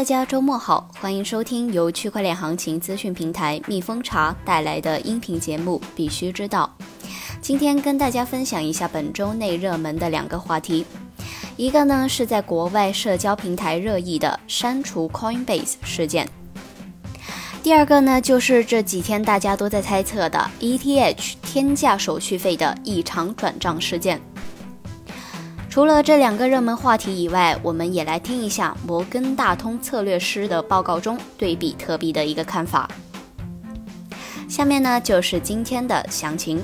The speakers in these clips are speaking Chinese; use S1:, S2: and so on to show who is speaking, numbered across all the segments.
S1: 大家周末好，欢迎收听由区块链行情资讯平台蜜蜂茶带来的音频节目《必须知道》。今天跟大家分享一下本周内热门的两个话题，一个呢是在国外社交平台热议的删除 Coinbase 事件，第二个呢就是这几天大家都在猜测的 ETH 天价手续费的异常转账事件。除了这两个热门话题以外，我们也来听一下摩根大通策略师的报告中对比特币的一个看法。下面呢就是今天的详情。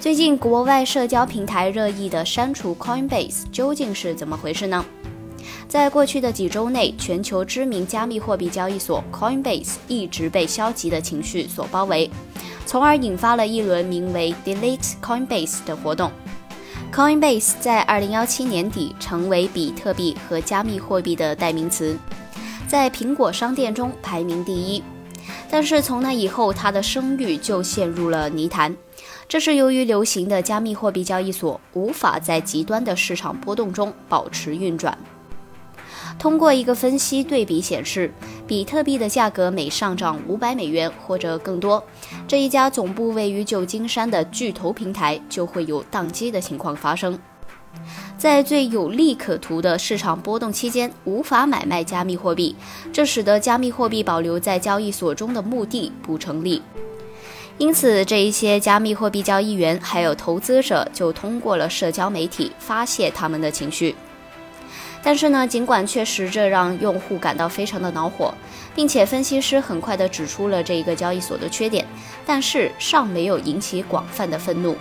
S1: 最近国外社交平台热议的删除 Coinbase 究竟是怎么回事呢？在过去的几周内，全球知名加密货币交易所 Coinbase 一直被消极的情绪所包围，从而引发了一轮名为 Delete Coinbase 的活动。Coinbase 在2017年底成为比特币和加密货币的代名词，在苹果商店中排名第一。但是从那以后，它的声誉就陷入了泥潭。这是由于流行的加密货币交易所无法在极端的市场波动中保持运转。通过一个分析对比显示，比特币的价格每上涨五百美元或者更多，这一家总部位于旧金山的巨头平台就会有宕机的情况发生。在最有利可图的市场波动期间，无法买卖加密货币，这使得加密货币保留在交易所中的目的不成立。因此，这一些加密货币交易员还有投资者就通过了社交媒体发泄他们的情绪。但是呢，尽管确实这让用户感到非常的恼火，并且分析师很快的指出了这一个交易所的缺点，但是尚没有引起广泛的愤怒。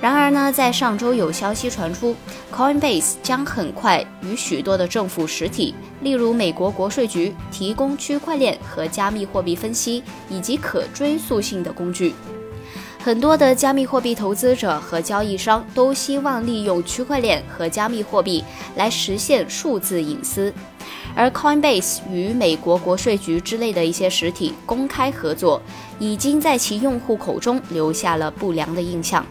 S1: 然而呢，在上周有消息传出，Coinbase 将很快与许多的政府实体，例如美国国税局，提供区块链和加密货币分析以及可追溯性的工具。很多的加密货币投资者和交易商都希望利用区块链和加密货币来实现数字隐私，而 Coinbase 与美国国税局之类的一些实体公开合作，已经在其用户口中留下了不良的印象。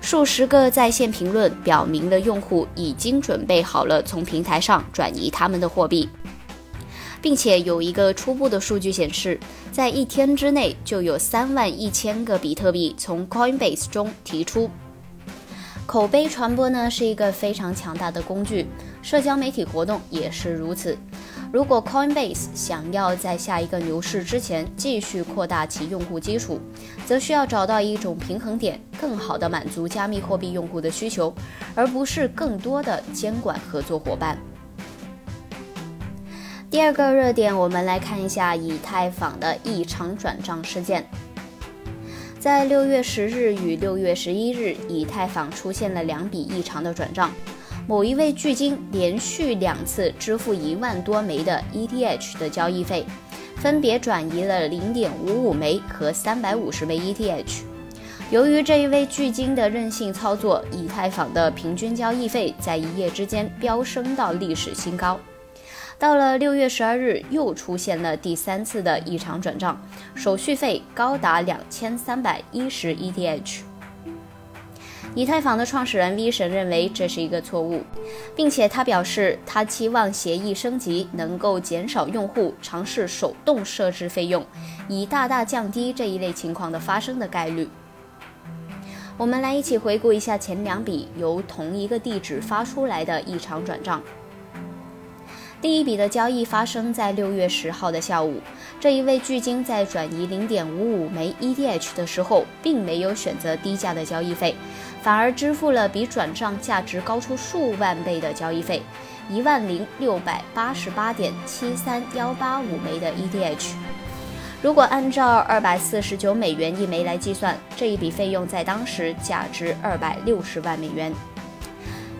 S1: 数十个在线评论表明了用户已经准备好了从平台上转移他们的货币。并且有一个初步的数据显示，在一天之内就有三万一千个比特币从 Coinbase 中提出。口碑传播呢是一个非常强大的工具，社交媒体活动也是如此。如果 Coinbase 想要在下一个牛市之前继续扩大其用户基础，则需要找到一种平衡点，更好的满足加密货币用户的需求，而不是更多的监管合作伙伴。第二个热点，我们来看一下以太坊的异常转账事件。在六月十日与六月十一日，以太坊出现了两笔异常的转账。某一位巨鲸连续两次支付一万多枚的 ETH 的交易费，分别转移了零点五五枚和三百五十枚 ETH。由于这一位巨鲸的任性操作，以太坊的平均交易费在一夜之间飙升到历史新高。到了六月十二日，又出现了第三次的异常转账，手续费高达两千三百一十 ETH。以太坊的创始人 V 神认为这是一个错误，并且他表示他期望协议升级能够减少用户尝试手动设置费用，以大大降低这一类情况的发生的概率。我们来一起回顾一下前两笔由同一个地址发出来的异常转账。第一笔的交易发生在六月十号的下午。这一位巨鲸在转移零点五五枚 ETH 的时候，并没有选择低价的交易费，反而支付了比转账价值高出数万倍的交易费，一万零六百八十八点七三幺八五枚的 ETH。如果按照二百四十九美元一枚来计算，这一笔费用在当时价值二百六十万美元。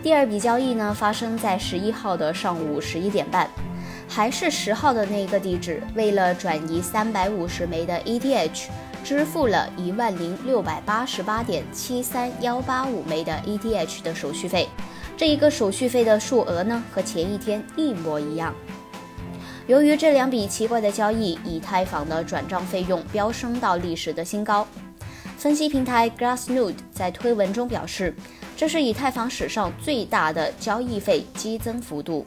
S1: 第二笔交易呢，发生在十一号的上午十一点半，还是十号的那个地址。为了转移三百五十枚的 ETH，支付了一万零六百八十八点七三幺八五枚的 ETH 的手续费。这一个手续费的数额呢，和前一天一模一样。由于这两笔奇怪的交易，以太坊的转账费用飙升到历史的新高。分析平台 Glassnode 在推文中表示。这是以太坊史上最大的交易费激增幅度。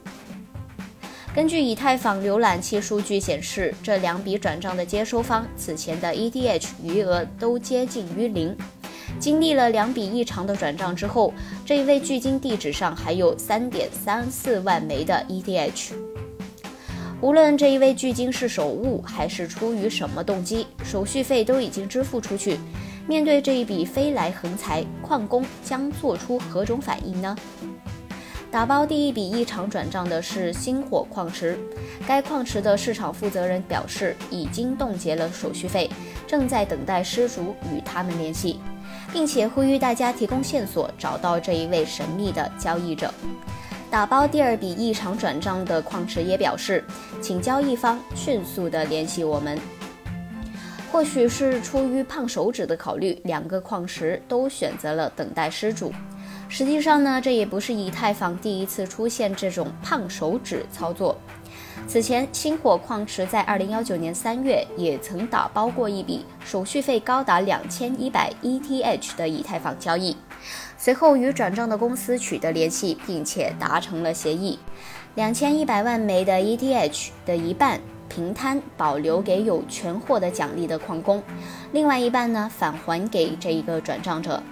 S1: 根据以太坊浏览器数据显示，这两笔转账的接收方此前的 ETH 余额都接近于零。经历了两笔异常的转账之后，这一位巨鲸地址上还有三点三四万枚的 ETH。无论这一位巨鲸是手误还是出于什么动机，手续费都已经支付出去。面对这一笔飞来横财，矿工将做出何种反应呢？打包第一笔异常转账的是星火矿池，该矿池的市场负责人表示，已经冻结了手续费，正在等待失主与他们联系。并且呼吁大家提供线索，找到这一位神秘的交易者。打包第二笔异常转账的矿池也表示，请交易方迅速的联系我们。或许是出于胖手指的考虑，两个矿池都选择了等待失主。实际上呢，这也不是以太坊第一次出现这种胖手指操作。此前，星火矿池在二零幺九年三月也曾打包过一笔手续费高达两千一百 ETH 的以太坊交易，随后与转账的公司取得联系，并且达成了协议，两千一百万枚的 ETH 的一半平摊保留给有权获得奖励的矿工，另外一半呢返还给这一个转账者。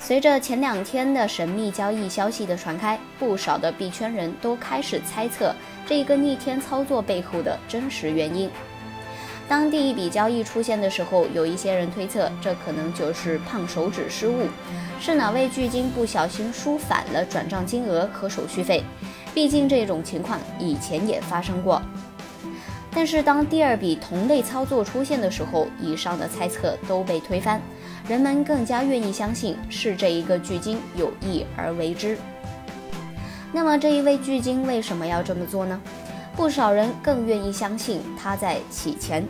S1: 随着前两天的神秘交易消息的传开，不少的币圈人都开始猜测这一个逆天操作背后的真实原因。当第一笔交易出现的时候，有一些人推测这可能就是胖手指失误，是哪位巨鲸不小心输反了转账金额和手续费。毕竟这种情况以前也发生过。但是当第二笔同类操作出现的时候，以上的猜测都被推翻。人们更加愿意相信是这一个巨鲸有意而为之。那么这一位巨鲸为什么要这么做呢？不少人更愿意相信他在洗钱。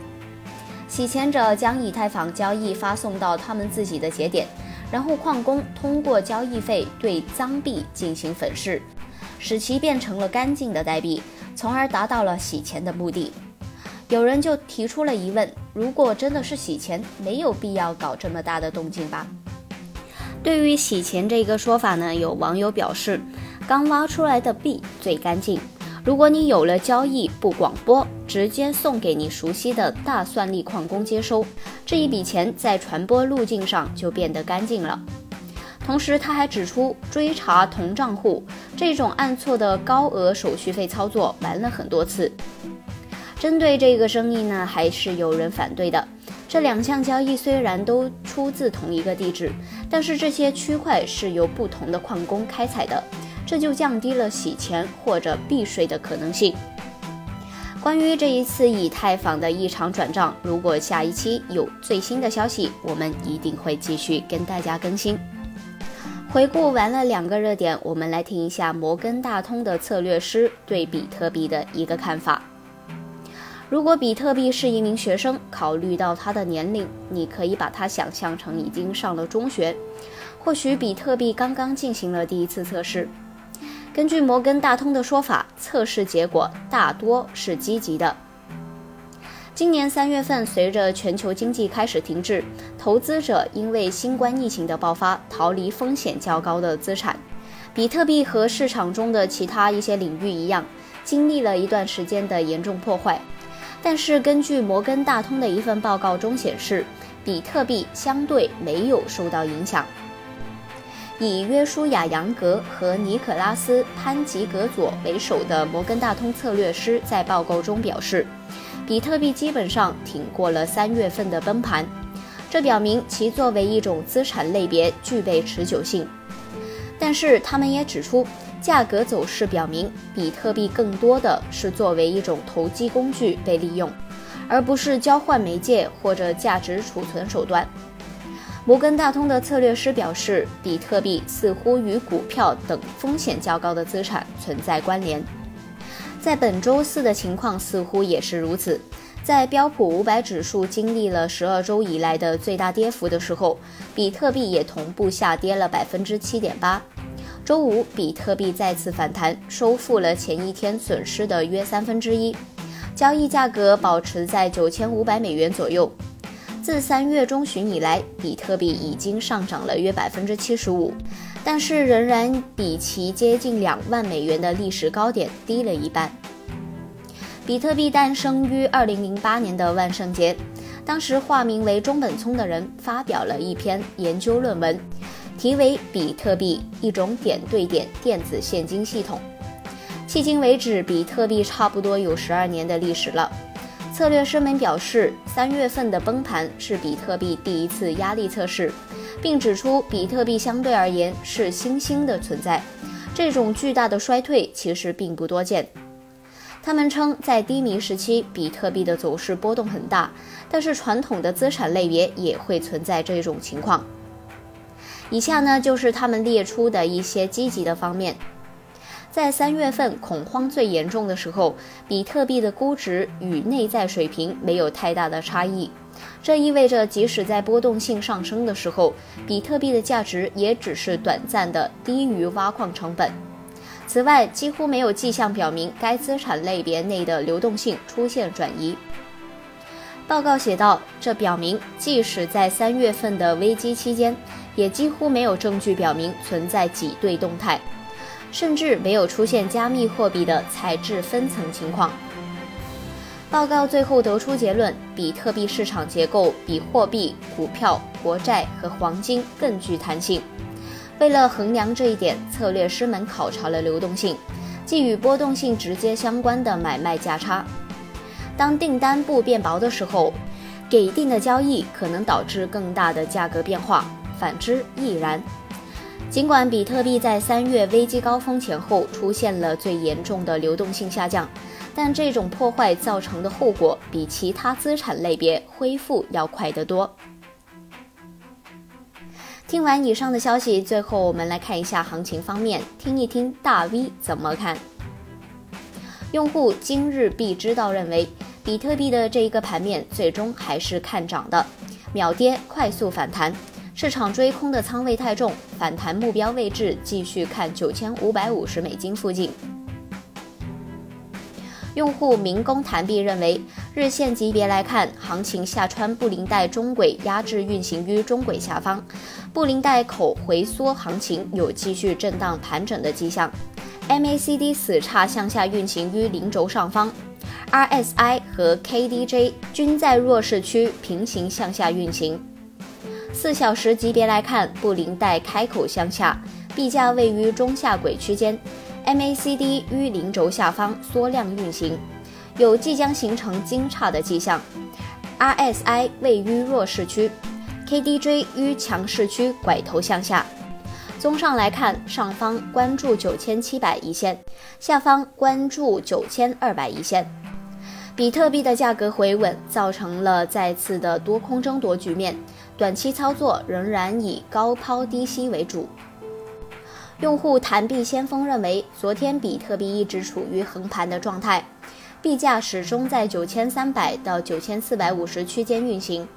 S1: 洗钱者将以太坊交易发送到他们自己的节点，然后矿工通过交易费对脏币进行粉饰，使其变成了干净的代币，从而达到了洗钱的目的。有人就提出了疑问：如果真的是洗钱，没有必要搞这么大的动静吧？对于洗钱这个说法呢，有网友表示，刚挖出来的币最干净。如果你有了交易不广播，直接送给你熟悉的大算力矿工接收，这一笔钱在传播路径上就变得干净了。同时，他还指出，追查同账户这种按错的高额手续费操作玩了很多次。针对这个生意呢，还是有人反对的。这两项交易虽然都出自同一个地址，但是这些区块是由不同的矿工开采的，这就降低了洗钱或者避税的可能性。关于这一次以太坊的异常转账，如果下一期有最新的消息，我们一定会继续跟大家更新。回顾完了两个热点，我们来听一下摩根大通的策略师对比特币的一个看法。如果比特币是一名学生，考虑到他的年龄，你可以把他想象成已经上了中学。或许比特币刚刚进行了第一次测试。根据摩根大通的说法，测试结果大多是积极的。今年三月份，随着全球经济开始停滞，投资者因为新冠疫情的爆发，逃离风险较高的资产。比特币和市场中的其他一些领域一样，经历了一段时间的严重破坏。但是，根据摩根大通的一份报告中显示，比特币相对没有受到影响。以约书亚·杨格和尼可拉斯·潘吉格佐为首的摩根大通策略师在报告中表示，比特币基本上挺过了三月份的崩盘，这表明其作为一种资产类别具备持久性。但是，他们也指出。价格走势表明，比特币更多的是作为一种投机工具被利用，而不是交换媒介或者价值储存手段。摩根大通的策略师表示，比特币似乎与股票等风险较高的资产存在关联。在本周四的情况似乎也是如此。在标普五百指数经历了十二周以来的最大跌幅的时候，比特币也同步下跌了百分之七点八。周五，比特币再次反弹，收复了前一天损失的约三分之一，交易价格保持在九千五百美元左右。自三月中旬以来，比特币已经上涨了约百分之七十五，但是仍然比其接近两万美元的历史高点低了一半。比特币诞生于二零零八年的万圣节，当时化名为中本聪的人发表了一篇研究论文，题为《比特币：一种点对点电子现金系统》。迄今为止，比特币差不多有十二年的历史了。策略师们表示，三月份的崩盘是比特币第一次压力测试，并指出比特币相对而言是新兴的存在，这种巨大的衰退其实并不多见。他们称，在低迷时期，比特币的走势波动很大，但是传统的资产类别也会存在这种情况。以下呢，就是他们列出的一些积极的方面。在三月份恐慌最严重的时候，比特币的估值与内在水平没有太大的差异，这意味着即使在波动性上升的时候，比特币的价值也只是短暂的低于挖矿成本。此外，几乎没有迹象表明该资产类别内的流动性出现转移。报告写道，这表明即使在三月份的危机期间，也几乎没有证据表明存在挤兑动态，甚至没有出现加密货币的材质分层情况。报告最后得出结论：比特币市场结构比货币、股票、国债和黄金更具弹性。为了衡量这一点，策略师们考察了流动性，即与波动性直接相关的买卖价差。当订单不变薄的时候，给定的交易可能导致更大的价格变化，反之亦然。尽管比特币在三月危机高峰前后出现了最严重的流动性下降，但这种破坏造成的后果比其他资产类别恢复要快得多。听完以上的消息，最后我们来看一下行情方面，听一听大 V 怎么看。用户今日必知道认为，比特币的这一个盘面最终还是看涨的，秒跌快速反弹，市场追空的仓位太重，反弹目标位置继续看九千五百五十美金附近。用户民工谈币认为，日线级别来看，行情下穿布林带中轨压制运行于中轨下方，布林带口回缩，行情有继续震荡盘整的迹象。MACD 死叉向下运行于零轴上方，RSI 和 KDJ 均在弱势区平行向下运行。四小时级别来看，布林带开口向下，币价位于中下轨区间。MACD 于零轴下方缩量运行，有即将形成金叉的迹象。RSI 位于弱势区，KDJ 于强势区拐头向下。综上来看，上方关注九千七百一线，下方关注九千二百一线。比特币的价格回稳，造成了再次的多空争夺局面，短期操作仍然以高抛低吸为主。用户谈币先锋认为，昨天比特币一直处于横盘的状态，币价始终在九千三百到九千四百五十区间运行。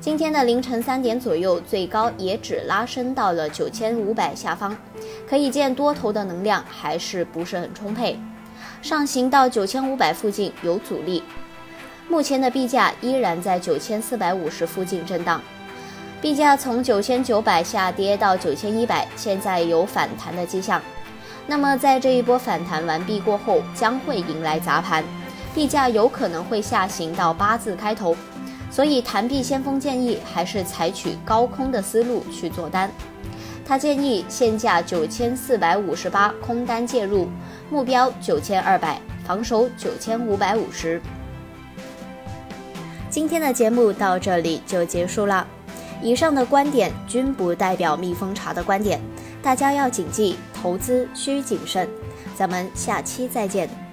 S1: 今天的凌晨三点左右，最高也只拉升到了九千五百下方，可以见多头的能量还是不是很充沛，上行到九千五百附近有阻力。目前的币价依然在九千四百五十附近震荡。币价从九千九百下跌到九千一百，现在有反弹的迹象。那么在这一波反弹完毕过后，将会迎来砸盘，币价有可能会下行到八字开头。所以弹币先锋建议还是采取高空的思路去做单。他建议现价九千四百五十八空单介入，目标九千二百，防守九千五百五十。今天的节目到这里就结束了。以上的观点均不代表蜜蜂茶的观点，大家要谨记，投资需谨慎。咱们下期再见。